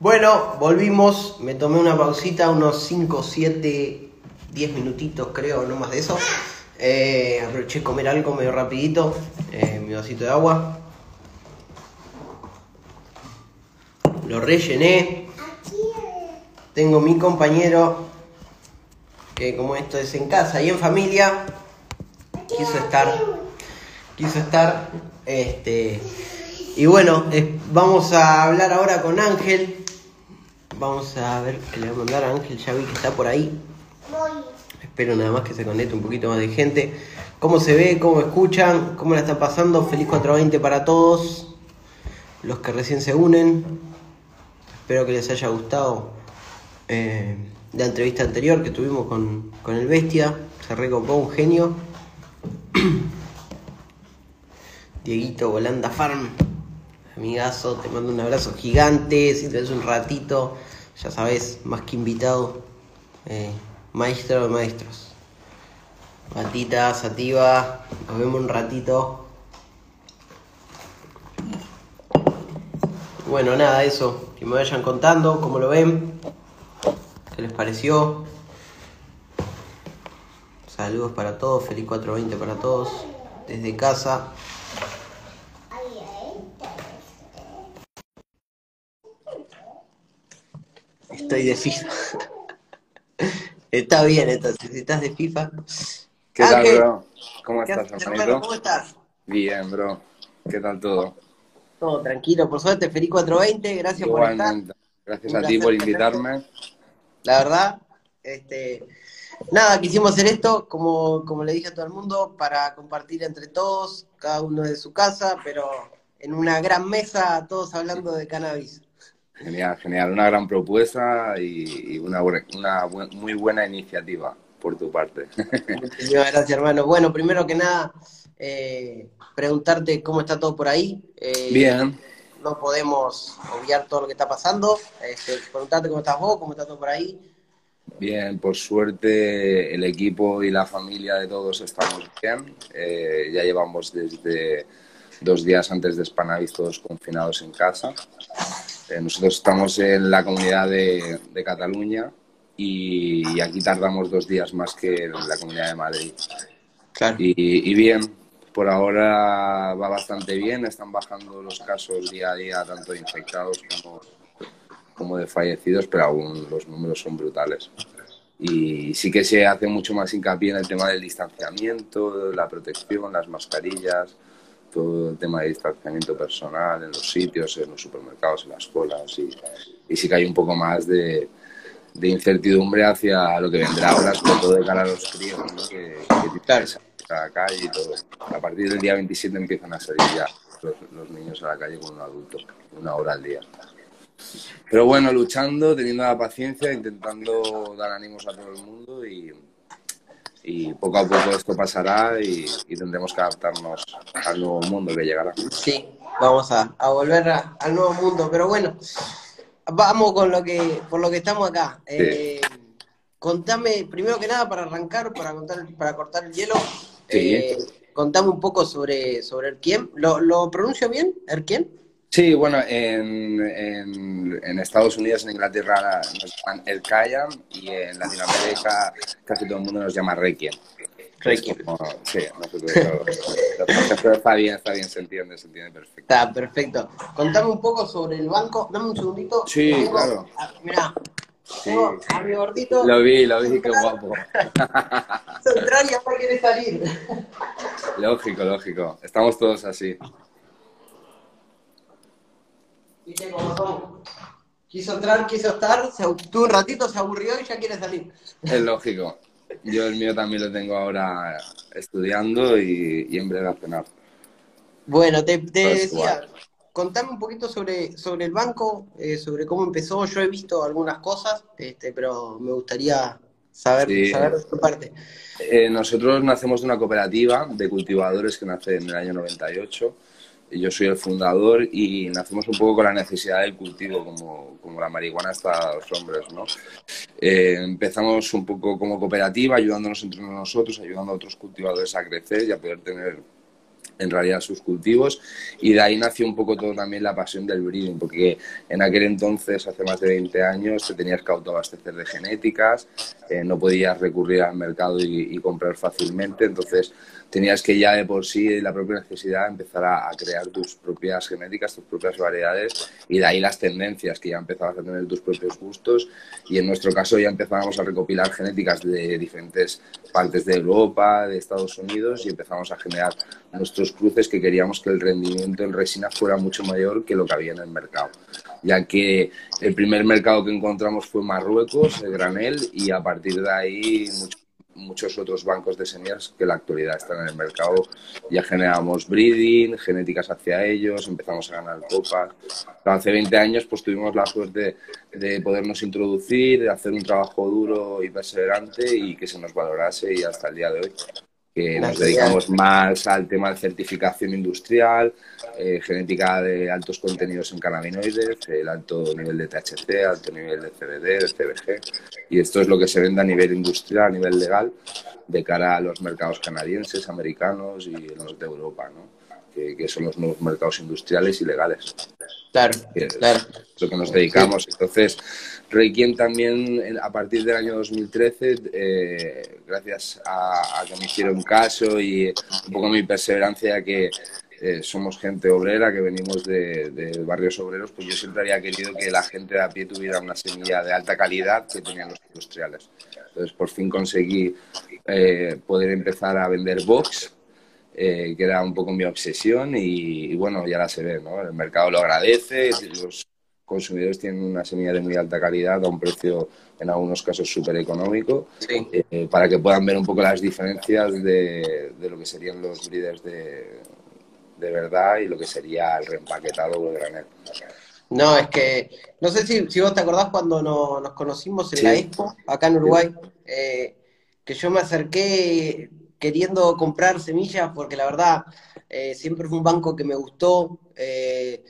Bueno, volvimos, me tomé una pausita, unos 5, 7, 10 minutitos creo, no más de eso. Eh, aproveché comer algo medio rapidito, eh, mi vasito de agua. Lo rellené. Tengo mi compañero, que como esto es en casa y en familia, quiso estar, quiso estar, este, y bueno, vamos a hablar ahora con Ángel. Vamos a ver qué le voy a mandar a Ángel, ya vi que está por ahí. Espero nada más que se conecte un poquito más de gente. ¿Cómo se ve? ¿Cómo escuchan? ¿Cómo la están pasando? Feliz 420 para todos. Los que recién se unen. Espero que les haya gustado eh, la entrevista anterior que tuvimos con, con el Bestia. Se recopó un genio. Dieguito Volanda Farm. Amigazo, te mando un abrazo gigante. Si te ves un ratito, ya sabes, más que invitado. Eh, maestro de maestros. Matita, Sativa, nos vemos un ratito. Bueno, nada, eso. Que me vayan contando cómo lo ven. ¿Qué les pareció? Saludos para todos, feliz 420 para todos. Desde casa. Estoy de FIFA. Está bien, entonces, si estás de FIFA. ¿Qué tal, bro? ¿Cómo ¿qué estás, haces, hermanito? ¿Cómo estás? Bien, bro. ¿Qué tal todo? Todo tranquilo, por suerte, feliz 420, gracias por estar. Igualmente. Gracias Un a ti por tenerte. invitarme. La verdad, este, nada, quisimos hacer esto, como, como le dije a todo el mundo, para compartir entre todos, cada uno de su casa, pero en una gran mesa, todos hablando de cannabis. Genial, genial. Una gran propuesta y, y una, una buen- muy buena iniciativa por tu parte. Muchísimas gracias, hermano. Bueno, primero que nada, eh, preguntarte cómo está todo por ahí. Eh, Bien. No podemos obviar todo lo que está pasando. Este, preguntarte cómo estás vos, cómo está todo por ahí. Bien, por suerte el equipo y la familia de todos estamos bien. Eh, ya llevamos desde dos días antes de Spanavis todos confinados en casa. Eh, nosotros estamos en la comunidad de, de Cataluña y, y aquí tardamos dos días más que en la comunidad de Madrid. Claro. Y, y bien, por ahora va bastante bien, están bajando los casos día a día, tanto de infectados como, como de fallecidos, pero aún los números son brutales. Y sí que se hace mucho más hincapié en el tema del distanciamiento, la protección, las mascarillas, todo el tema de distanciamiento personal en los sitios, en los supermercados, en las colas. Y, y sí que hay un poco más de, de incertidumbre hacia lo que vendrá ahora, sobre todo de cara a los críos, ¿no? que, que a la calle y todo. A partir del día 27 empiezan a salir ya los niños a la calle con un adulto, una hora al día. Pero bueno, luchando, teniendo la paciencia, intentando dar ánimos a todo el mundo y, y poco a poco esto pasará y, y tendremos que adaptarnos al nuevo mundo que llegará. Sí, vamos a, a volver a- al nuevo mundo, pero bueno, vamos con lo que, por lo que estamos acá. Eh, contame, primero que nada, para arrancar, para contar, para cortar el hielo, Sí. eh, contame un poco sobre, sobre Erquien. ¿Lo, ¿Lo pronuncio bien? ¿Erquien? Sí, bueno, en, en, en Estados Unidos, en Inglaterra nos llaman el Kayan y en Latinoamérica casi todo el mundo nos llama Requiem. Requiem. Como- sí, nosotros pero está bien, está bien, se entiende, se entiende perfecto. Está perfecto. Contame un poco sobre el banco. Dame un segundito. Sí, Tengo- claro. Mirá, tengo a mi gordito. Lo vi, lo vi, qué guapo. Central y ahora quiere salir. Lógico, lógico. Estamos todos así. Viste cómo son. Quiso entrar, quiso estar, se, tuvo un ratito, se aburrió y ya quiere salir. Es lógico. Yo el mío también lo tengo ahora estudiando y, y en breve a cenar. Bueno, te, te Todo es decía, contame un poquito sobre, sobre el banco, eh, sobre cómo empezó. Yo he visto algunas cosas, este, pero me gustaría saber, Sí. saber de tu parte. Eh, nosotros nacemos de una cooperativa de cultivadores que nace en el año 98. Yo soy el fundador y nacemos un poco con la necesidad del cultivo, como, como la marihuana está a los hombres, ¿no? Eh, empezamos un poco como cooperativa, ayudándonos entre nosotros, ayudando a otros cultivadores a crecer y a poder tener en realidad sus cultivos. Y de ahí nació un poco todo también la pasión del breeding, porque en aquel entonces, hace más de 20 años, te tenías que autoabastecer de genéticas, eh, no podías recurrir al mercado y, comprar fácilmente, entonces tenías que ya de por sí, la propia necesidad, empezar a, crear tus propias genéticas, tus propias variedades. Y de ahí las tendencias, que ya empezabas a tener tus propios gustos. Y en nuestro caso ya empezábamos a recopilar genéticas de diferentes partes de Europa, de Estados Unidos y empezamos a generar nuestros cruces que queríamos que el rendimiento en resina fuera mucho mayor que lo que había en el mercado, ya que el primer mercado que encontramos fue Marruecos, el granel, y a partir de ahí muchos otros bancos de semillas que en la actualidad están en el mercado. Ya generamos breeding, genéticas hacia ellos, empezamos a ganar copas. hace 20 años pues tuvimos la suerte de podernos introducir, de hacer un trabajo duro y perseverante y que se nos valorase y hasta el día de hoy que nos dedicamos más al tema de certificación industrial, eh, genética de altos contenidos en cannabinoides, el alto nivel de THC, alto nivel de CBD, de CBG, y esto es lo que se vende a nivel industrial, a nivel legal, de cara a los mercados canadienses, americanos y los de Europa, ¿no? Que, son los nuevos mercados industriales y legales. Claro, claro. Es lo que nos dedicamos. Entonces, Reikien también, a partir del año 2013, eh, gracias a, que me hicieron caso y un poco mi perseverancia, que eh, somos gente obrera, que venimos de, barrios obreros, pues yo siempre había querido que la gente de a pie tuviera una semilla de alta calidad que tenían los industriales. Entonces, por fin conseguí eh, poder empezar a vender box eh, que era un poco mi obsesión y, bueno, ya la se ve, ¿no? El mercado lo agradece, los consumidores tienen una semilla de muy alta calidad a un precio en algunos casos súper económico, eh, para que puedan ver un poco las diferencias de, lo que serían los breeders de, de, verdad y lo que sería el reempaquetado o el granel. No, es que, no sé si, si vos te acordás cuando nos conocimos en la Expo, acá en Uruguay, eh, que yo me acerqué queriendo comprar semillas porque la verdad eh, siempre fue un banco que me gustó, eh,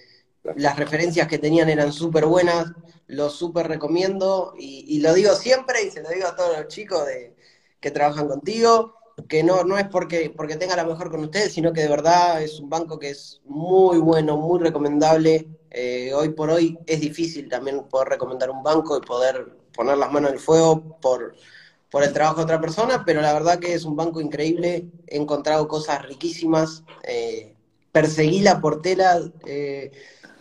las referencias que tenían eran súper buenas, lo súper recomiendo y, lo digo siempre y se lo digo a todos los chicos de, que trabajan contigo, que no, no es porque, porque tenga la mejor con ustedes, sino que de verdad es un banco que es muy bueno, muy recomendable. Eh, hoy por hoy es difícil también poder recomendar un banco y poder poner las manos en el fuego por por el trabajo de otra persona, pero la verdad que es un banco increíble, he encontrado cosas riquísimas, eh, perseguí la portela eh,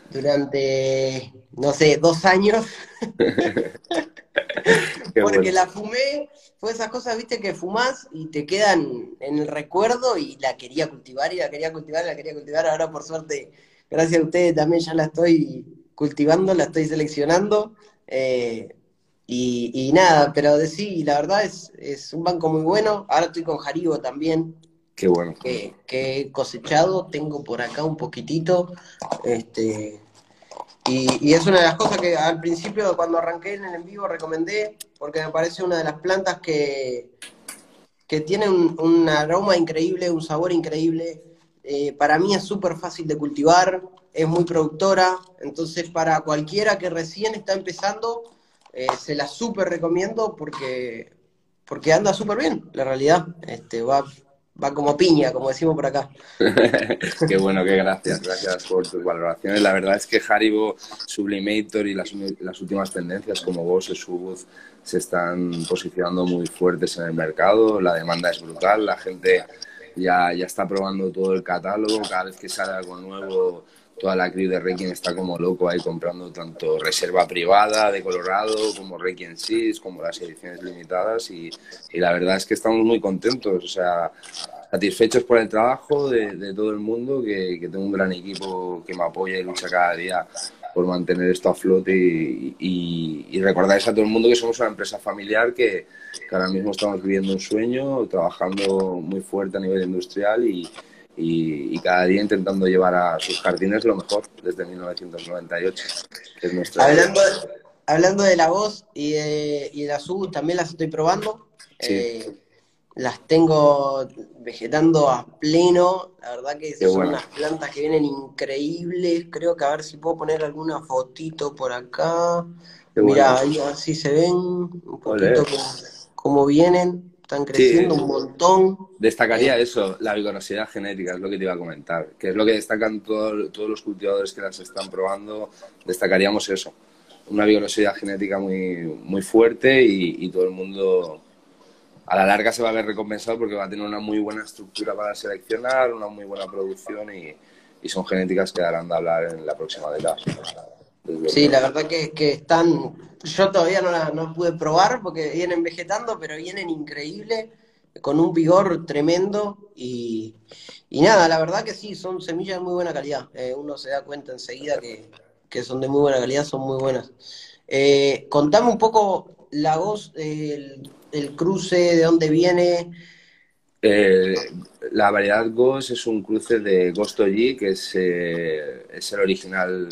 durante, no sé, dos años, porque la fumé, fue esas cosas, viste, que fumás y te quedan en el recuerdo y la quería cultivar y la quería cultivar y la quería cultivar, ahora por suerte, gracias a ustedes también ya la estoy cultivando, la estoy seleccionando. Eh, y, nada, pero de sí, la verdad es, es un banco muy bueno. Ahora estoy con Jaribo también. Qué bueno. Que, he cosechado, tengo por acá un poquitito. Este, y, es una de las cosas que al principio, cuando arranqué en el en vivo, recomendé, porque me parece una de las plantas que, que tiene un, aroma increíble, un sabor increíble. Eh, para mí es súper fácil de cultivar, es muy productora, entonces para cualquiera que recién está empezando, eh, se la súper recomiendo porque, porque anda súper bien, la realidad. Este, va, va como piña, como decimos por acá. qué bueno, qué gracias, gracias por tus valoraciones. La verdad es que Haribo, Sublimator y las, las últimas tendencias como Boss y Subud se están posicionando muy fuertes en el mercado. La demanda es brutal, la gente ya, ya está probando todo el catálogo. Cada vez que sale algo nuevo toda la crew de Reiki está como loco ahí comprando tanto reserva privada de Colorado como Reiki en sí, como las ediciones limitadas y, la verdad es que estamos muy contentos, o sea, satisfechos por el trabajo de, todo el mundo, que, tengo un gran equipo que me apoya y lucha cada día por mantener esto a flote y, y, recordarles a todo el mundo que somos una empresa familiar que, que ahora mismo estamos viviendo un sueño, trabajando muy fuerte a nivel industrial y, y, cada día intentando llevar a sus jardines lo mejor desde 1998. Es hablando, de, hablando de la voz y de, y de la sub, también las estoy probando. Eh, las tengo vegetando a pleno. La verdad que son unas plantas que vienen increíbles. Creo que a ver si puedo poner alguna fotito por acá. Mira, ahí a ver si se ven un poquito cómo, vienen. Están creciendo un montón. Destacaría eso, la vigorosidad genética, es lo que te iba a comentar, que es lo que destacan todos los cultivadores que las están probando, destacaríamos eso, una vigorosidad genética muy, muy fuerte y, todo el mundo a la larga se va a ver recompensado porque va a tener una muy buena estructura para seleccionar, una muy buena producción y, y son genéticas que darán de hablar en la próxima década. Sí, la verdad que, que están, yo todavía no la no pude probar porque vienen vegetando, pero vienen increíbles, con un vigor tremendo y, nada, la verdad que sí, son semillas de muy buena calidad. Eh, uno se da cuenta enseguida que, son de muy buena calidad, son muy buenas. Eh, contame un poco la voz, el, cruce, de dónde viene. Eh, la variedad Ghost es un cruce de Ghost OG, que es, es el original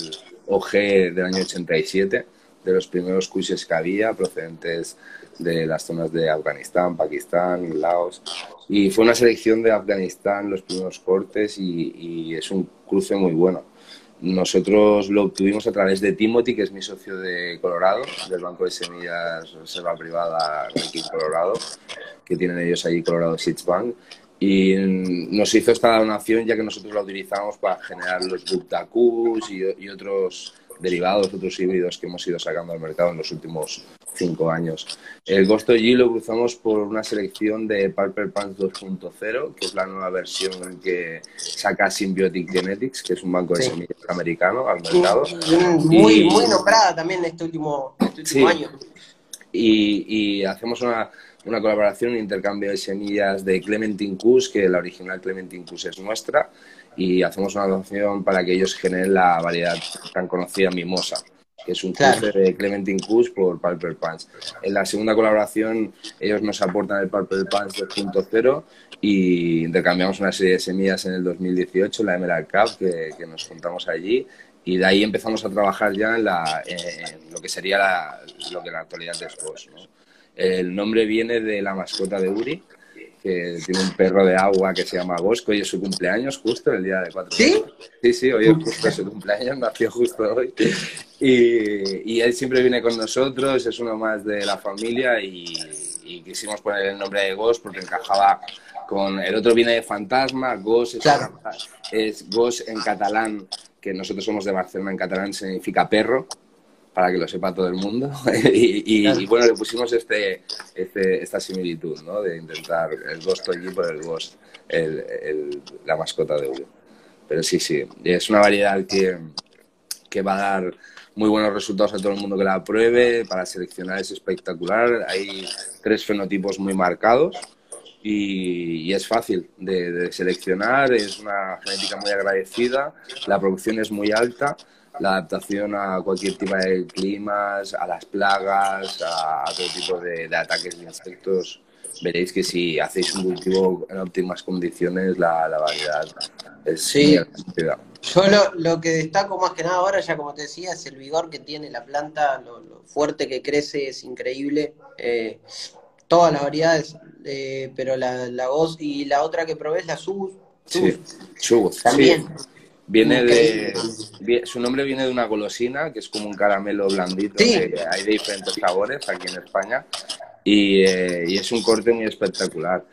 OG del año 87, de los primeros cruces que había, procedentes de las zonas de Afganistán, Pakistán, Laos. Y fue una selección de Afganistán los primeros cortes y, es un cruce muy bueno. Nosotros lo obtuvimos a través de Timothy, que es mi socio de Colorado, del Banco de Semillas Reserva Privada Ranking Colorado, que tienen ellos allí Colorado Seeds Bank. Y nos hizo esta donación ya que nosotros la utilizamos para generar los Buktakus y, y otros derivados, otros híbridos que hemos ido sacando al mercado en los últimos cinco años. El Ghost G lo cruzamos por una selección de Purple Pants 2.0, que es la nueva versión que saca Symbiotic Genetics, que es un banco de semillas americano al mercado. Muy, muy nombrada también este último, este último año. Y, y hacemos una, una, colaboración, un intercambio de semillas de Clementine Kush, que la original Clementine Kush es nuestra, y hacemos una donación para que ellos generen la variedad tan conocida Mimosa, que es un cruce de Clementine Kush por Purple Punch. En la segunda colaboración ellos nos aportan el Purple Punch 2.0 y intercambiamos una serie de semillas en el 2018, la Emerald Cup, que, que nos juntamos allí y de ahí empezamos a trabajar ya en, la, en lo que sería la, lo que en la actualidad es Bosch. ¿no? El nombre viene de la mascota de Uri, que tiene un perro de agua que se llama Bosco y es su cumpleaños justo el día de cuatro ¿Sí? Sí, sí, hoy es justo su cumpleaños, nació justo hoy. Y, y, él siempre viene con nosotros, es uno más de la familia y, quisimos poner el nombre de Ghost porque encajaba con... El otro viene de fantasma, Ghost es, es Ghost en catalán, que nosotros somos de Barcelona, en catalán significa perro para que lo sepa todo el mundo. y, bueno, le pusimos este, este, esta similitud, ¿no? De intentar el Ghost allí por el Ghost, el, la mascota de Uri. Pero sí, sí, es una variedad que, que va a dar muy buenos resultados a todo el mundo que la pruebe. Para seleccionar es espectacular. Hay tres fenotipos muy marcados. Y, es fácil de, de, seleccionar, es una genética muy agradecida, la producción es muy alta la adaptación a cualquier tipo de climas, a las plagas, a, todo tipo de, ataques de insectos. Veréis que si hacéis un cultivo en óptimas condiciones, la, variedad es sí. Yo lo, que destaco más que nada ahora, ya como te decía, es el vigor que tiene la planta, lo, fuerte que crece, es increíble. Eh, todas las variedades, eh, pero la, la voz y la otra que probé es la Subus. Sí. También. Viene de, su nombre viene de una golosina, que es como un caramelo blandito, que hay de diferentes sabores aquí en España, y, eh, y es un corte muy espectacular.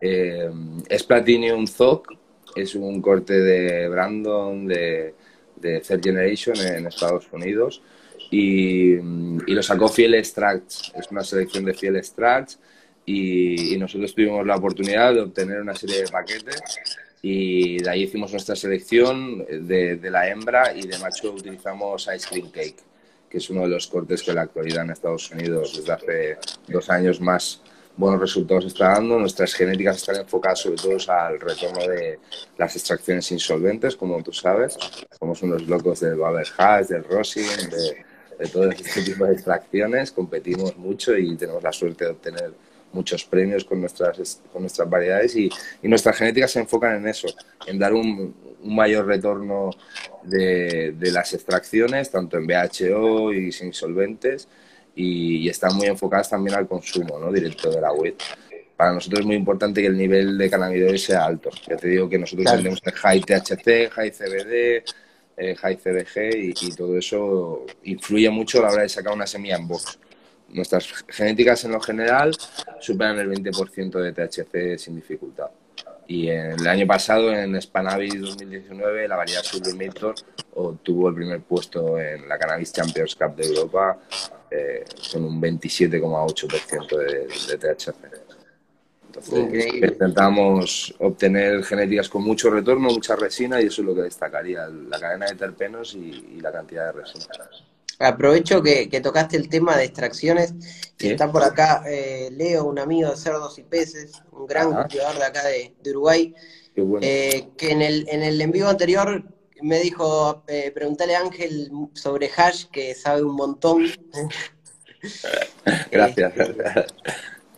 Eh, es Platinum Zoc, es un corte de Brandon, de, de Third Generation en Estados Unidos, y, y, lo sacó Fiel Extracts, es una selección de Fiel Extracts, y, y nosotros tuvimos la oportunidad de obtener una serie de paquetes y de ahí hicimos nuestra selección de, de, la hembra y de macho utilizamos Ice Cream Cake, que es uno de los cortes que en la actualidad en Estados Unidos desde hace dos años más buenos resultados está dando. Nuestras genéticas están enfocadas sobre todo al retorno de las extracciones insolventes, como tú sabes. Somos unos locos del Babel Hash, del Rosin, de, de todo este tipo de extracciones. Competimos mucho y tenemos la suerte de obtener muchos premios con nuestras, con nuestras variedades y, y nuestras genéticas se enfocan en eso, en dar un, un mayor retorno de, de, las extracciones, tanto en BHO y sin solventes, y, están muy enfocadas también al consumo ¿no? directo de la web. Para nosotros es muy importante que el nivel de cannabinoides sea alto. Ya te digo que nosotros vendemos high THC, high CBD, eh, high CBG y, y, todo eso influye mucho a la hora de sacar una semilla en box nuestras genéticas en lo general superan el 20% de THC sin dificultad. Y en el año pasado, en Spanavis 2019, la variedad Sublimator obtuvo el primer puesto en la Cannabis Champions Cup de Europa eh, con un 27,8% de, de THC. Entonces, intentamos obtener genéticas con mucho retorno, mucha resina y eso es lo que destacaría, la cadena de terpenos y, la cantidad de resina. Aprovecho que, tocaste el tema de extracciones. Está por acá eh, Leo, un amigo de cerdos y peces, un gran cultivador de acá de, Uruguay, eh, que en el, en el en vivo anterior me dijo, eh, preguntale a Ángel sobre hash, que sabe un montón. Gracias.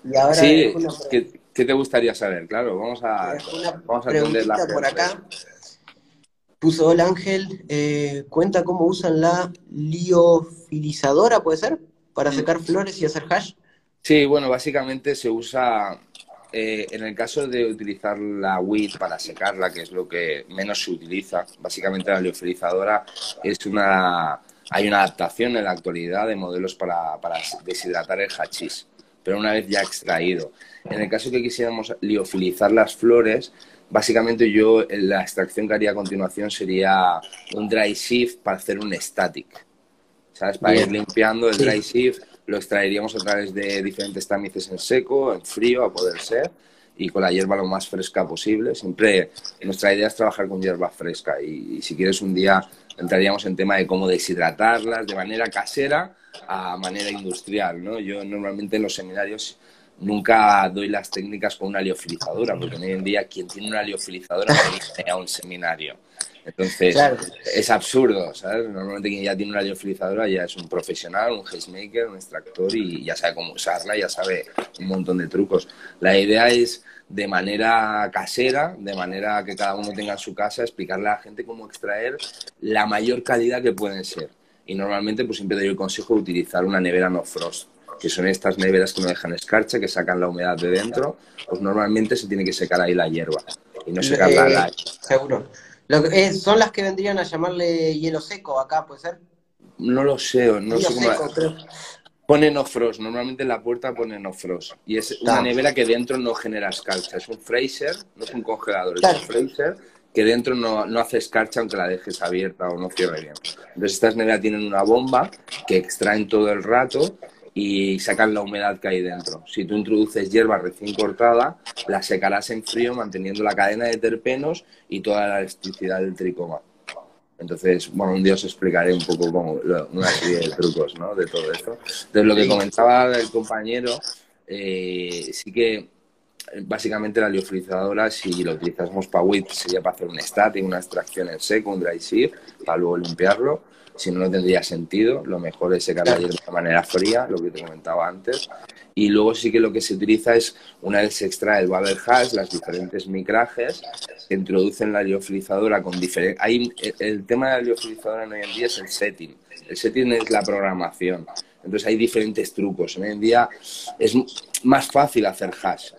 y ahora sí, ¿qué, te gustaría saber? Claro, vamos a, vamos a por acá. Puso el Ángel, eh, cuenta cómo usan la liofilizadora, ¿puede ser? Para mm. secar flores y hacer hash. Sí, bueno, básicamente se usa, eh, en el caso de utilizar la WIT para secarla, que es lo que menos se utiliza, básicamente la liofilizadora es una, hay una adaptación en la actualidad de modelos para, para deshidratar el hachís, pero una vez ya extraído. En el caso que quisiéramos liofilizar las flores, Básicamente yo la extracción que haría a continuación sería un dry sieve para hacer un static. ¿Sabes? Para ir limpiando el dry sieve lo extraeríamos a través de diferentes tamices en seco, en frío a poder ser y con la hierba lo más fresca posible. Siempre nuestra idea es trabajar con hierba fresca y, si quieres un día entraríamos en tema de cómo deshidratarlas de manera casera a manera industrial. ¿no? Yo normalmente en los seminarios nunca doy las técnicas con una liofilizadora, porque hoy en día quien tiene una liofilizadora no viene a un seminario. Entonces, es absurdo, ¿sabes? Normalmente quien ya tiene una liofilizadora ya es un profesional, un hazemaker, un extractor y ya sabe cómo usarla, ya sabe un montón de trucos. La idea es de manera casera, de manera que cada uno tenga en su casa, explicarle a la gente cómo extraer la mayor calidad que pueden ser. Y normalmente pues siempre doy el consejo de utilizar una nevera no frost que son estas neveras que no dejan escarcha, que sacan la humedad de dentro, pues normalmente se tiene que secar ahí la hierba y no secarla la... Seguro. ¿Son las que vendrían a llamarle hielo seco acá, puede ser? No lo sé, no sé cómo... Pone no frost, normalmente en la puerta pone no frost. Y es una nevera que dentro no genera escarcha. Es un freezer, no es un congelador, es un freezer que dentro no, no, hace escarcha aunque la dejes abierta o no cierre bien. Entonces estas neveras tienen una bomba que extraen todo el rato y sacan la humedad que hay dentro. Si tú introduces hierba recién cortada, la secarás en frío manteniendo la cadena de terpenos y toda la elasticidad del tricoma. Entonces, bueno, un día os explicaré un poco como una serie de trucos ¿no? de todo esto. Entonces, lo que comentaba el compañero, eh, sí que básicamente la liofilizadora, si lo utilizásemos para WIT, sería para hacer un static, una extracción en seco, un dry sieve, para luego limpiarlo si no, no tendría sentido. Lo mejor es secar la hierba de manera fría, lo que te comentaba antes. Y luego sí que lo que se utiliza es, una vez se extrae el bubble hash, las diferentes micrajes, se introducen la liofilizadora con diferentes... El tema de la liofilizadora hoy en día es el setting. El setting es la programación. Entonces hay diferentes trucos. Hoy en día es más fácil hacer hash.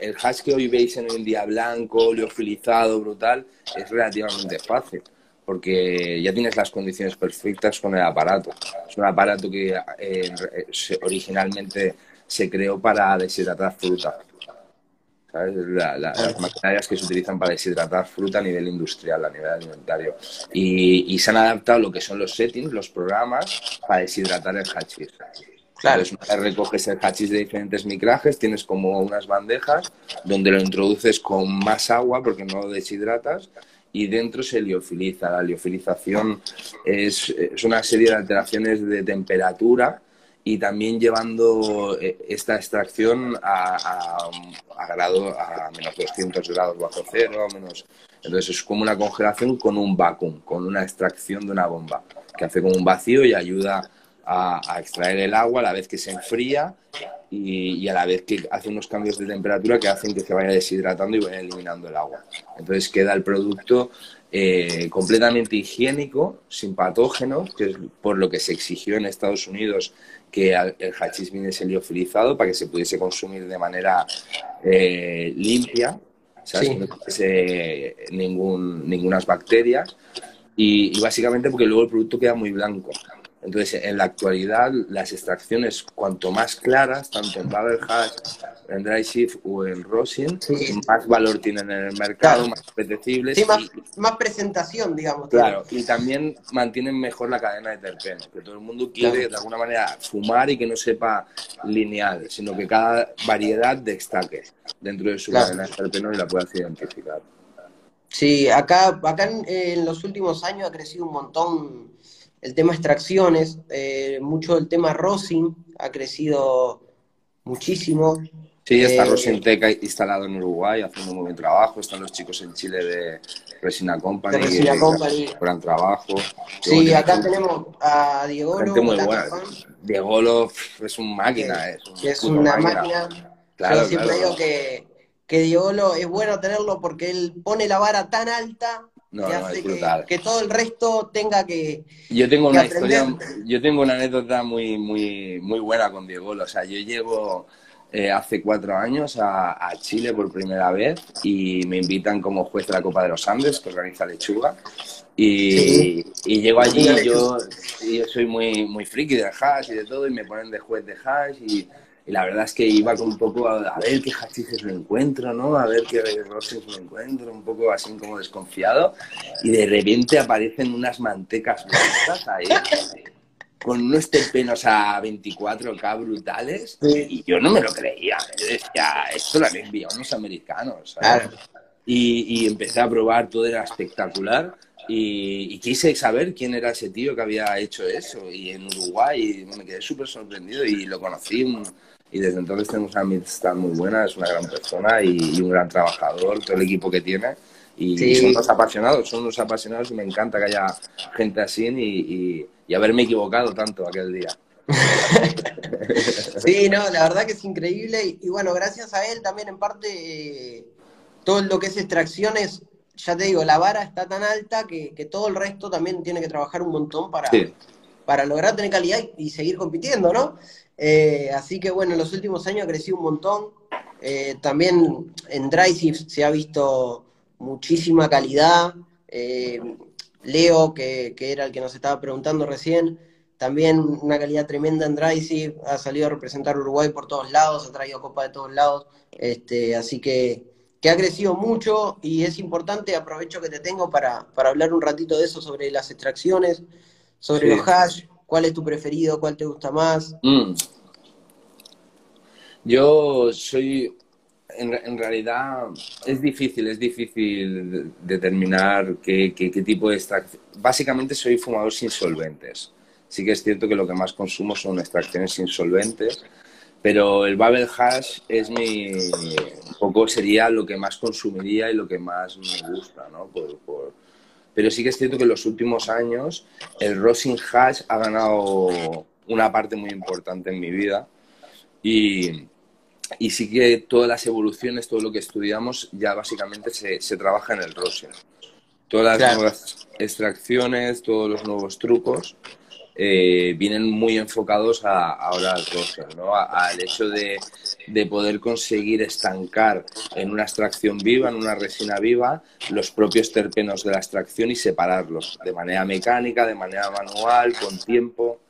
El hash que hoy veis en en día blanco, liofilizado, brutal, es relativamente fácil porque ya tienes las condiciones perfectas con el aparato. Es un aparato que eh, originalmente se creó para deshidratar fruta. ¿sabes? las maquinarias que se utilizan para deshidratar fruta a nivel industrial, a nivel alimentario. Y, se han adaptado lo que son los settings, los programas, para deshidratar el hachís. Claro. es vez recoges el hachís de diferentes micrajes, tienes como unas bandejas donde lo introduces con más agua porque no lo deshidratas y dentro se liofiliza. La liofilización es, una serie de alteraciones de temperatura y también llevando eh, esta extracción a, a, grado, a menos 200 grados bajo cero, menos... Entonces es como una congelación con un vacuum, con una extracción de una bomba, que hace como un vacío y ayuda a, extraer el agua a la vez que se enfría y, a la vez que hace unos cambios de temperatura que hacen que se vaya deshidratando y vaya eliminando el agua. Entonces queda el producto eh, completamente higiénico, sin patógenos, que es por lo que se exigió en Estados Unidos que el hachís viniese liofilizado para que se pudiese consumir de manera eh, limpia, ¿sabes? no tuviese ningún, ninguna bacterias y, y, básicamente porque luego el producto queda muy blanco. Entonces, en la actualidad, las extracciones, cuanto más claras, tanto en Bubble Hash, en Dry Shift o en Rosin, más valor tienen en el mercado, más apetecibles. Sí, más, presentación, digamos. Claro, y también mantienen mejor la cadena de terpeno, que todo el mundo quiere de alguna manera fumar y que no sepa lineal, sino que cada variedad destaque dentro de su cadena de terpeno y la puedas identificar. Sí, acá, acá en, los últimos años ha crecido un montón el tema extracciones, eh, mucho el tema rosin ha crecido muchísimo. Sí, está eh, Teca instalado en Uruguay haciendo un muy buen trabajo. Están los chicos en Chile de Resina Company. De Resina Company. Gran trabajo. Sí, acá tenemos a Diego. Diego es un máquina. es, es una máquina. Claro, Yo siempre digo que, que Diego es bueno tenerlo porque él pone la vara tan alta no, que hace que, todo el resto tenga que. Yo tengo una historia, yo tengo una anécdota muy, muy, muy buena con Diego. O sea, yo llego eh, hace cuatro años a, Chile por primera vez y me invitan como juez de la Copa de los Andes, que organiza Lechuga. Y, y llego allí y yo, y yo soy muy, muy friki de hash y de todo, y me ponen de juez de hash y, la verdad es que iba con un poco a, ver qué hashiches me encuentro, ¿no? A ver qué rosas me encuentro, un poco así como desconfiado. Y de repente aparecen unas mantecas blancas ahí con unos terpenos a 24K brutales y yo no me lo creía. Yo decía, esto lo han enviado unos americanos. Y, empecé a probar, todo era espectacular. Y, quise saber quién era ese tío que había hecho eso. Y en Uruguay me quedé súper sorprendido y lo conocí. Y desde entonces tenemos una amistad muy buena, es una gran persona y, un gran trabajador, todo el equipo que tiene. Y son unos apasionados, son unos apasionados y me encanta que haya gente así y, y haberme equivocado tanto aquel día. sí, no, la verdad que es increíble y, bueno, gracias a él también en parte eh, todo lo que es extracciones, ya te digo, la vara está tan alta que, todo el resto también tiene que trabajar un montón para, para lograr tener calidad y, seguir compitiendo, ¿no? Eh, así que bueno, en los últimos años ha crecido un montón. Eh, también en Drysif se ha visto muchísima calidad. Leo, que, era el que nos estaba preguntando recién, también una calidad tremenda en Drycy, ha salido a representar Uruguay por todos lados, ha traído copa de todos lados, este, así que, que ha crecido mucho y es importante, aprovecho que te tengo para, hablar un ratito de eso, sobre las extracciones, sobre los hash, cuál es tu preferido, cuál te gusta más. Mm. Yo soy en, realidad es difícil, es difícil determinar qué, tipo de extracción. Básicamente soy fumador sin solventes. Sí que es cierto que lo que más consumo son extracciones sin solventes, pero el Bubble Hash es mi, un poco sería lo que más consumiría y lo que más me gusta, ¿no? Pero sí que es cierto que en los últimos años el Rosin Hash ha ganado una parte muy importante en mi vida. Y, y sí que todas las evoluciones, todo lo que estudiamos, ya básicamente se, se trabaja en el rosin. Todas las nuevas extracciones, todos los nuevos trucos eh, vienen muy enfocados a, ahora al ¿no? al hecho de, de, poder conseguir estancar en una extracción viva, en una resina viva, los propios terpenos de la extracción y separarlos de manera mecánica, de manera manual, con tiempo.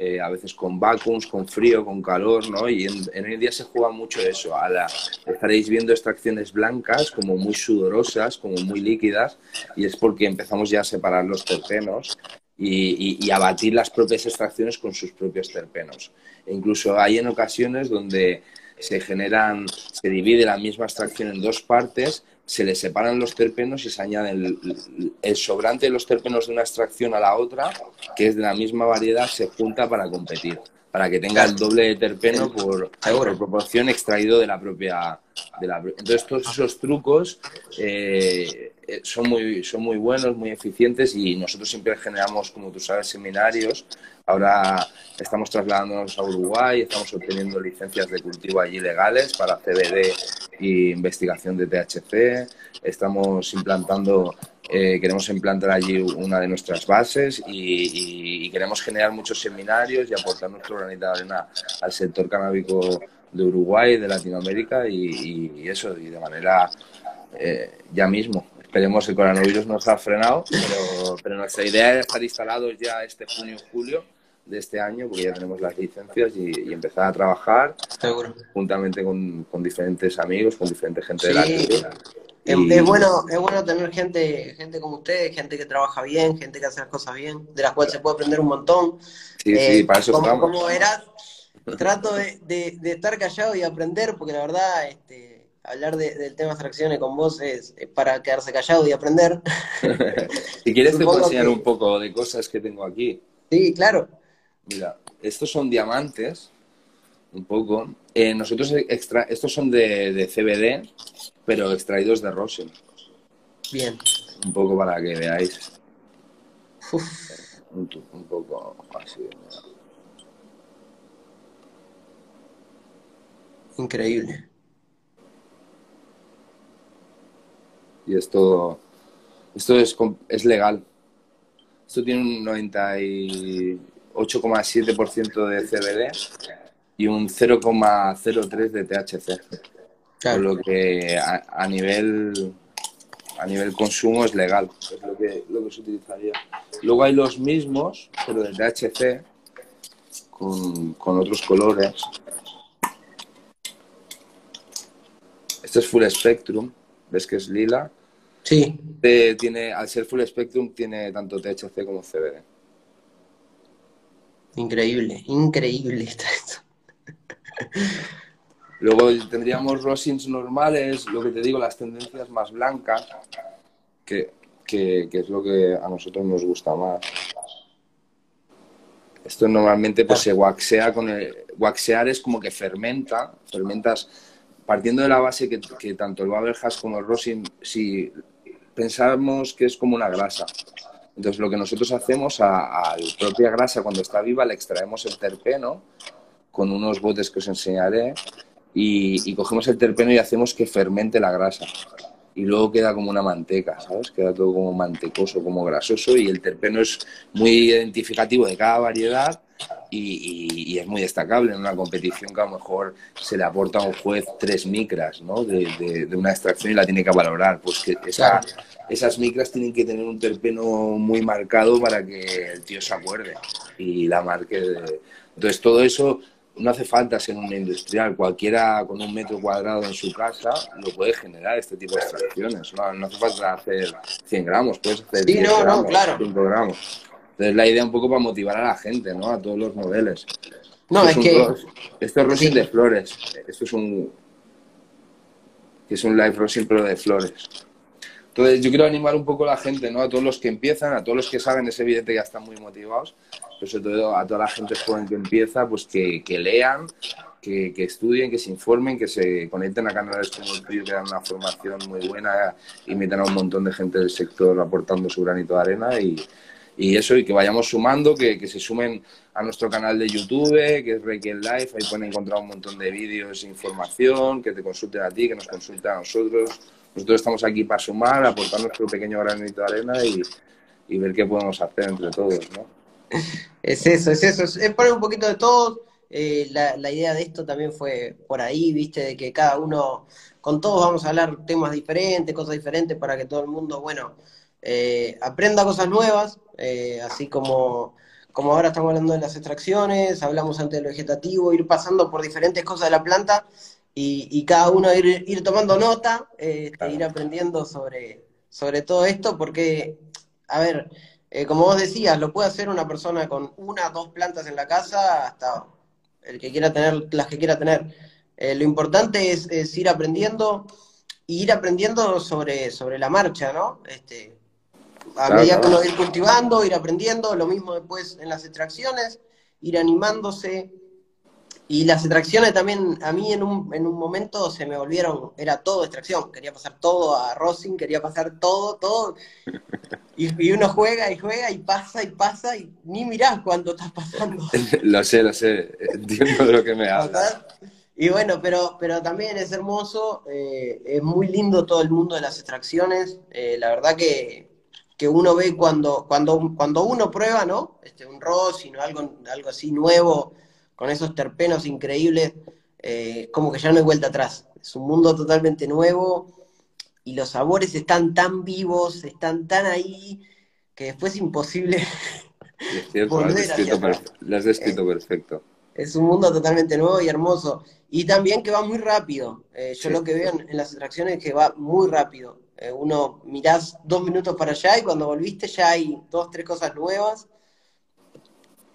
Eh, a veces con vacuums, con frío, con calor, ¿no? Y en, en, día se juega mucho eso. A la, estaréis viendo extracciones blancas, como muy sudorosas, como muy líquidas, y es porque empezamos ya a separar los terpenos y, y, a batir las propias extracciones con sus propios terpenos. E incluso hay en ocasiones donde se generan, se divide la misma extracción en dos partes, se le separan los terpenos y se añade el, sobrante de los terpenos de una extracción a la otra, que es de la misma variedad, se junta para competir, para que tenga el doble de terpeno por, por proporción extraído de la propia... De la, entonces todos esos trucos eh, eh, son, muy, son muy buenos, muy eficientes y nosotros siempre generamos, como tú sabes, seminarios. Ahora estamos trasladándonos a Uruguay, estamos obteniendo licencias de cultivo allí legales para CBD y investigación de THC. Estamos implantando, eh, queremos implantar allí una de nuestras bases y, queremos generar muchos seminarios y aportar nuestro granito de arena al sector canábico de Uruguay, de Latinoamérica y, eso, y de manera eh, ya mismo. Esperemos que el coronavirus nos ha frenado, pero, pero nuestra idea es estar instalados ya este junio-julio de este año, porque ya tenemos las licencias y, empezar a trabajar juntamente con, diferentes amigos, con diferente gente de la ciudad. Es, bueno, es bueno tener gente, gente como ustedes, gente que trabaja bien, gente que hace las cosas bien, de las cuales se puede aprender un montón. Sí, sí, eh, para eso como, estamos. Como verás, trato de, de, estar callado y aprender, porque la verdad, este, hablar del tema abstracciones con vos es, para quedarse callado y aprender. si quieres te puedo enseñar un poco de cosas que tengo aquí. Sí, claro. Mira, estos son diamantes, un poco. Eh, nosotros extra, estos son de, de CBD, pero extraídos de rosin. Bien. Un poco para que veáis. Un, poco así. Increíble. Y esto, esto es, es legal. Esto tiene un 98,7% de CBD y un 0,03 de THC. Por lo que a, nivel a nivel consumo es legal, es lo que, lo que se utilizaría. Luego hay los mismos, pero de THC, con, con otros colores. Este es Full Spectrum, ves que es lila. Sí. tiene, al ser Full Spectrum tiene tanto THC como CBD. Increíble, increíble está esto. Luego tendríamos rosins normales, lo que te digo, las tendencias más blancas, que, es lo que a nosotros nos gusta más. Esto normalmente pues se waxea con el... Waxear es como que fermenta, fermentas partiendo de la base que, tanto el Hash como el rosin, si pensamos que es como una grasa. Entonces lo que nosotros hacemos a, a la propia grasa cuando está viva le extraemos el terpeno con unos botes que os enseñaré y, cogemos el terpeno y hacemos que fermente la grasa. Y luego queda como una manteca, ¿sabes? Queda todo como mantecoso, como grasoso y el terpeno es muy identificativo de cada variedad y, es muy destacable en una competición que a lo mejor se le aporta a un juez tres micras ¿no? de, una extracción y la tiene que valorar. Pues que esas micras tienen que tener un terpeno muy marcado para que el tío se acuerde y la marque. Entonces todo eso no hace falta ser un industrial, cualquiera con un metro cuadrado en su casa lo puede generar este tipo de extracciones. No, hace falta hacer 100 gramos, puedes hacer 10 gramos, claro. 5 gramos. Entonces la idea un poco para motivar a la gente, ¿no? A todos los modelos. No, es, que... esto es rosin de flores. Esto es un... que es un live rosin pero de flores. Entonces yo quiero animar un poco a la gente, ¿no? A todos los que empiezan, a todos los que saben, es evidente que ya están muy motivados, pero sobre todo a toda la gente joven que empieza, pues que, lean, que, estudien, que se informen, que se conecten a canales como el tuyo que dan una formación muy buena y metan a un montón de gente del sector aportando su granito de arena y, eso, y que vayamos sumando, que, se sumen a nuestro canal de YouTube, que es Reiki Life, ahí pueden encontrar un montón de vídeos e información, que te consulten a ti, que nos consulten a nosotros nosotros estamos aquí para sumar, aportar nuestro pequeño granito de arena y, y ver qué podemos hacer entre todos, ¿no? Es eso, es eso, es poner un poquito de todo. Eh, la, la, idea de esto también fue por ahí, viste, de que cada uno, con todos vamos a hablar temas diferentes, cosas diferentes, para que todo el mundo, bueno, eh, aprenda cosas nuevas, eh, así como, como ahora estamos hablando de las extracciones, hablamos antes de lo vegetativo, ir pasando por diferentes cosas de la planta y, cada uno ir, ir tomando nota, eh, ir aprendiendo sobre, sobre todo esto, porque, a ver, eh, como vos decías, lo puede hacer una persona con una, dos plantas en la casa, hasta el que quiera tener, las que quiera tener. Eh, lo importante es, ir aprendiendo y ir aprendiendo sobre, sobre la marcha, ¿no? Este, a medida que uno ir cultivando, ir aprendiendo, lo mismo después en las extracciones, ir animándose, y las extracciones también, a mí en un, en un momento se me volvieron, era todo extracción, quería pasar todo a Rosin, quería pasar todo, todo. Y, uno juega y juega y pasa y pasa y ni mirás cuánto estás pasando. lo sé, lo sé, entiendo de lo que me hablas. Y bueno, pero, pero también es hermoso, eh, es muy lindo todo el mundo de las extracciones. Eh, la verdad que, que uno ve cuando, cuando, cuando uno prueba, ¿no? Este, un Rosin o algo, algo así nuevo con esos terpenos increíbles, eh, como que ya no hay vuelta atrás. Es un mundo totalmente nuevo y los sabores están tan vivos, están tan ahí, que después es imposible Es cierto, lo has descrito, eh, perfecto. Es un mundo totalmente nuevo y hermoso. Y también que va muy rápido. Eh, yo lo que veo en, las extracciones es que va muy rápido. Eh, uno mirás dos minutos para allá y cuando volviste ya hay dos, tres cosas nuevas.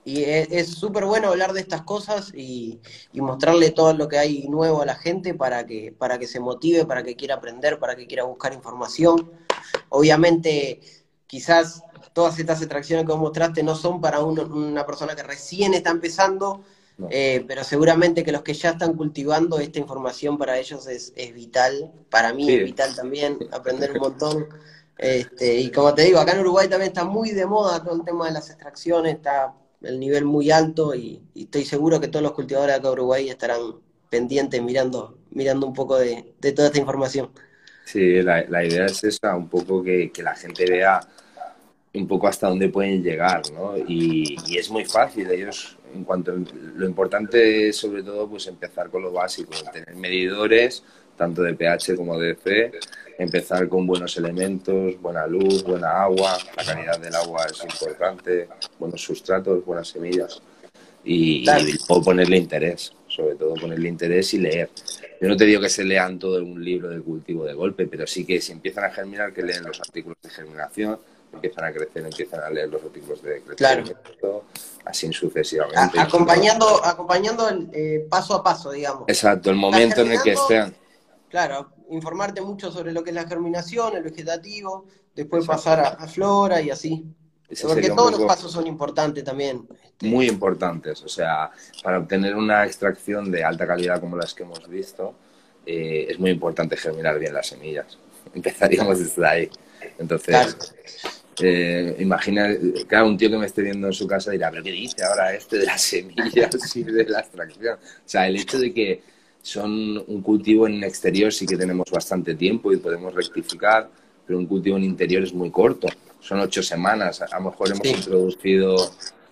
Y es súper bueno hablar de estas cosas y, mostrarle todo lo que hay nuevo a la gente para que, para que se motive, para que quiera aprender, para que quiera buscar información. Obviamente, quizás todas estas extracciones que vos mostraste no son para una persona que recién está empezando, eh, pero seguramente que los que ya están cultivando esta información para ellos es, vital, para mí es vital también, aprender un montón. Este, y como te digo, acá en Uruguay también está muy de moda todo el tema de las extracciones, está el nivel muy alto y, estoy seguro que todos los cultivadores acá en Uruguay estarán pendientes mirando, mirando un poco de, toda esta información. Sí, la, la, idea es esa, un poco que, que la gente vea un poco hasta dónde pueden llegar, ¿no? Y, es muy fácil. Ellos, en cuanto lo importante es sobre todo, pues empezar con lo básico, tener medidores tanto de pH como de F, empezar con buenos elementos, buena luz, buena agua, la calidad del agua es importante, buenos sustratos, buenas semillas y, y ponerle interés, sobre todo ponerle interés y leer. Yo no te digo que se lean todo un libro de cultivo de golpe, pero sí que si empiezan a germinar, que leen los artículos de germinación, empiezan a crecer, empiezan a leer los artículos de crecimiento, así sucesivamente. acompañando acompañando el, eh, paso a paso, digamos. Exacto, el momento en el que estén. Claro, informarte mucho sobre lo que es la germinación, el vegetativo, después pasar a, flora y así. Porque todos los pasos son importantes también. Este. Muy importantes, o sea, para obtener una extracción de alta calidad como las que hemos visto, eh, es muy importante germinar bien las semillas. Empezaríamos desde ahí. Entonces, eh, imagina, claro, un tío que me esté viendo en su casa dirá, pero ¿qué dice ahora este de las semillas y de la extracción? O sea, el hecho de que son un cultivo en exterior sí que tenemos bastante tiempo y podemos rectificar, pero un cultivo en interior es muy corto. Son ocho semanas. A lo mejor hemos introducido,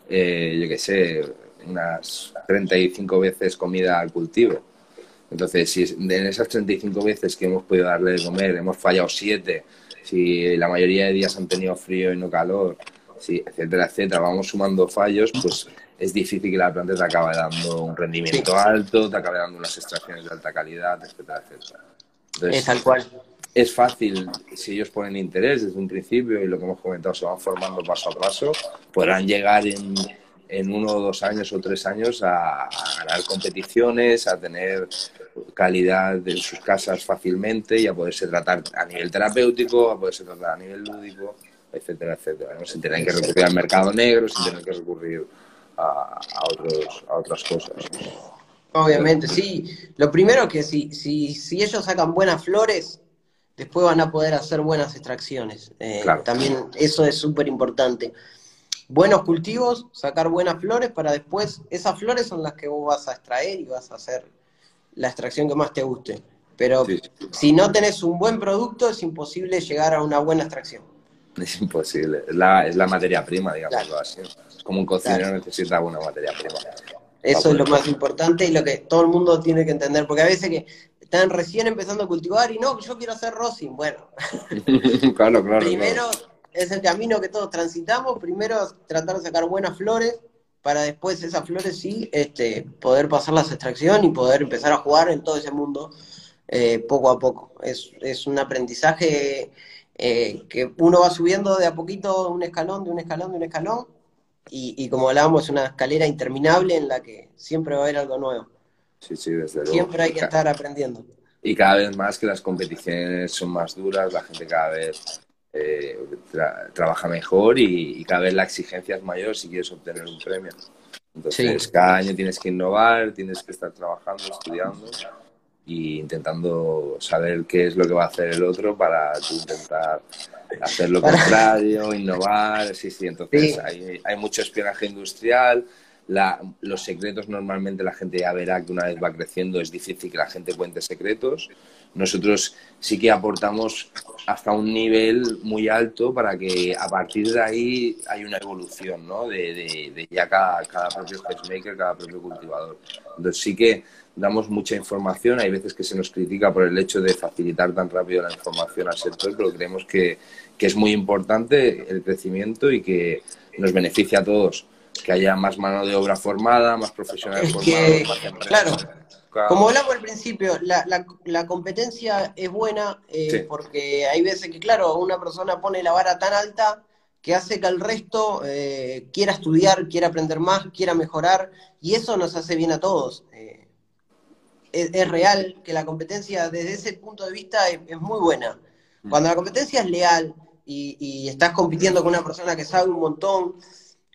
eh, yo qué sé, unas 35 veces comida al cultivo. Entonces, si en esas 35 veces que hemos podido darle de comer hemos fallado siete si la mayoría de días han tenido frío y no calor, sí, etcétera, etcétera, vamos sumando fallos, pues es difícil que la planta te acabe dando un rendimiento alto, te acabe dando unas extracciones de alta calidad, etcétera, etcétera. es tal cual. Es fácil, si ellos ponen interés desde un principio y lo que hemos comentado se van formando paso a paso, podrán llegar en, en uno o dos años o tres años a, ganar competiciones, a tener calidad en sus casas fácilmente y a poderse tratar a nivel terapéutico, a poderse tratar a nivel lúdico, etcétera, etcétera. Sin tener que recurrir al mercado negro, sin tener que recurrir a, otros, a otras cosas. Obviamente, sí. Lo primero que si, si, si ellos sacan buenas flores, después van a poder hacer buenas extracciones. Eh, también eso es súper importante buenos cultivos, sacar buenas flores para después, esas flores son las que vos vas a extraer y vas a hacer la extracción que más te guste. Pero si no tenés un buen producto, es imposible llegar a una buena extracción. Es imposible, es la, es la materia prima, digamos así. como un cocinero necesita buena materia prima. Eso es lo más importante y lo que todo el mundo tiene que entender, porque a veces que están recién empezando a cultivar y no, yo quiero hacer rosin. Bueno, claro, claro. Primero es el camino que todos transitamos. Primero tratar de sacar buenas flores para después esas flores sí este, poder pasar la extracción y poder empezar a jugar en todo ese mundo eh, poco a poco. Es, es un aprendizaje eh, que uno va subiendo de a poquito un escalón, de un escalón, de un escalón. Y, y como hablábamos, es una escalera interminable en la que siempre va a haber algo nuevo. Sí, sí, desde luego. Siempre hay que estar aprendiendo. Y cada vez más que las competiciones son más duras, la gente cada vez eh, trabaja mejor y, cada vez la exigencia es mayor si quieres obtener un premio. Entonces, cada año tienes que innovar, tienes que estar trabajando, estudiando intentando saber qué es lo que va a hacer el otro para intentar hacer lo contrario, innovar. Sí, sí, entonces Hay, hay mucho espionaje industrial. La, los secretos normalmente la gente ya verá que una vez va creciendo es difícil que la gente cuente secretos nosotros sí que aportamos hasta un nivel muy alto para que a partir de ahí hay una evolución, ¿no? De, ya cada, cada propio maker, cada propio cultivador. Entonces sí que damos mucha información, hay veces que se nos critica por el hecho de facilitar tan rápido la información al sector, pero creemos que, que es muy importante el crecimiento y que nos beneficia a todos que haya más mano de obra formada, más profesionales Es formados, más empresas. claro, Claro. Como hablamos al principio, la, la- la competencia es buena eh, Sí. porque hay veces que, claro, una persona pone la vara tan alta que hace que el resto eh, quiera estudiar, quiera aprender más, quiera mejorar, y eso nos hace bien a todos. Eh, es, es real que la competencia desde ese punto de vista es, es muy buena. Cuando la competencia es leal y, y estás compitiendo con una persona que sabe un montón,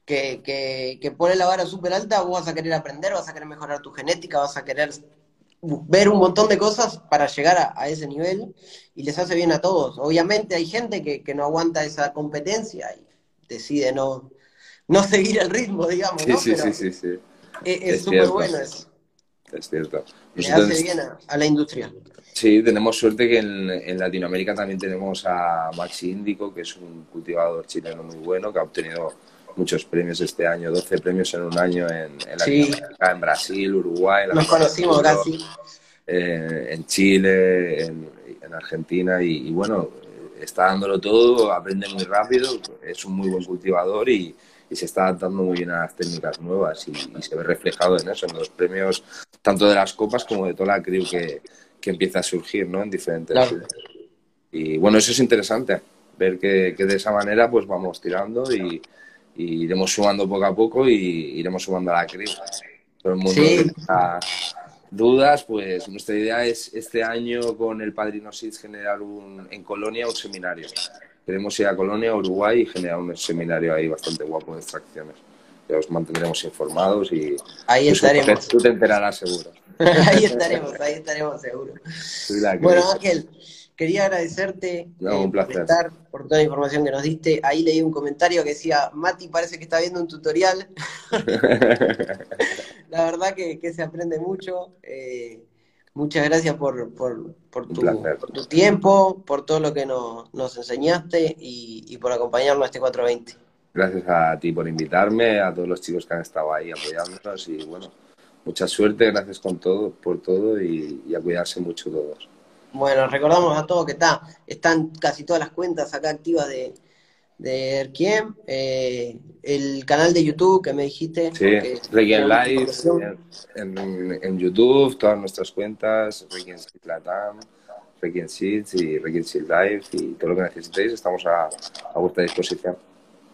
que, que, que pone la vara súper alta, vos vas a querer aprender, vas a querer mejorar tu genética, vas a querer ver un montón de cosas para llegar a, a ese nivel y les hace bien a todos. Obviamente hay gente que, que no aguanta esa competencia y decide no, no seguir el ritmo, digamos, Sí, ¿no? sí, Pero sí, sí, sí, es- es es súper bueno eso. Es cierto. Le Nosotros- hace bien a, a la industria. Sí, tenemos suerte que en, en Latinoamérica también tenemos a Maxi Índico, que es un cultivador chileno muy bueno, que ha obtenido muchos premios este año, 12 premios en un año en, en Sí. Latinoamérica, en Brasil, Uruguay, en Nos conocimos casi. eh, en Chile, en, en Argentina y, y bueno, está dándolo todo, aprende muy rápido, es un muy buen cultivador y, y se está adaptando muy bien a las técnicas nuevas y, y se ve reflejado en eso, en los premios tanto de las copas como de toda la crew que, que empieza a surgir ¿no? en diferentes... Claro. Y bueno, eso es interesante, ver que, que de esa manera pues vamos tirando y, y iremos sumando poco a poco y iremos sumando a la crew. Todo el mundo Sí. tenga dudas, pues nuestra idea es este año con el Padrino SIDS generar un, en Colonia un seminario. Queremos ir a Colonia, Uruguay y generar un seminario ahí bastante guapo de extracciones. Ya os mantendremos informados y Ahí pues, estaremos. tú te enterarás seguro. ahí estaremos, ahí estaremos seguro. Bueno. Ángel, quería agradecerte No, eh, un placer. estar, por toda la información que nos diste. Ahí leí un comentario que decía, Mati parece que está viendo un tutorial. La verdad que, que se aprende mucho. Eh, muchas gracias por, por, por, Un tu, placer. por tu tiempo, por todo lo que nos, nos enseñaste y, y por acompañarnos a este 420. Gracias a ti por invitarme, a todos los chicos que han estado ahí apoyándonos y bueno, mucha suerte, gracias con todo, por todo y, y a cuidarse mucho todos. Bueno, recordamos a todos que está, están casi todas las cuentas acá activas de, de Erquiem, eh, el canal de YouTube que me dijiste. Sí, Requiem Live en, en- en YouTube, todas nuestras cuentas, Requiem Latam, Requiem Seeds y Requiem Seed Live y todo lo que necesitéis, estamos a, a vuestra disposición.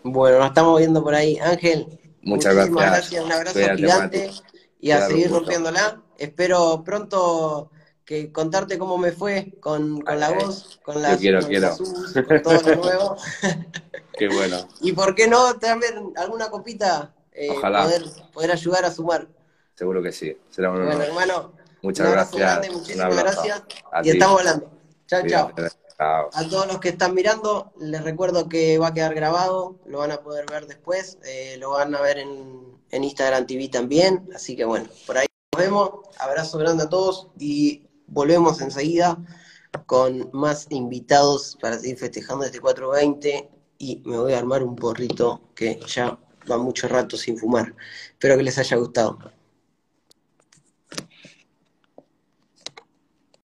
Bueno, nos estamos viendo por ahí. Ángel, Muchas muchísimas gracias. Un abrazo Cuídate, gigante Mati. y a Cuídate seguir rompiéndola. Espero pronto que contarte cómo me fue con, con la voz, con las quiero, con quiero. con todo lo nuevo. Qué bueno. y por qué no también alguna copita eh, Ojalá. poder, poder ayudar a sumar. Seguro que sí. Será un Bueno, honor. hermano, Muchas un abrazo gracias. grande, muchísimas gracias. A Y ti. estamos hablando. Chao, chao. Chao. A todos los que están mirando, les recuerdo que va a quedar grabado, lo van a poder ver después, eh, lo van a ver en, en Instagram TV también, así que bueno, por ahí nos vemos, abrazo grande a todos y volvemos enseguida con más invitados para seguir festejando este 420 y me voy a armar un porrito que ya va mucho rato sin fumar. Espero que les haya gustado.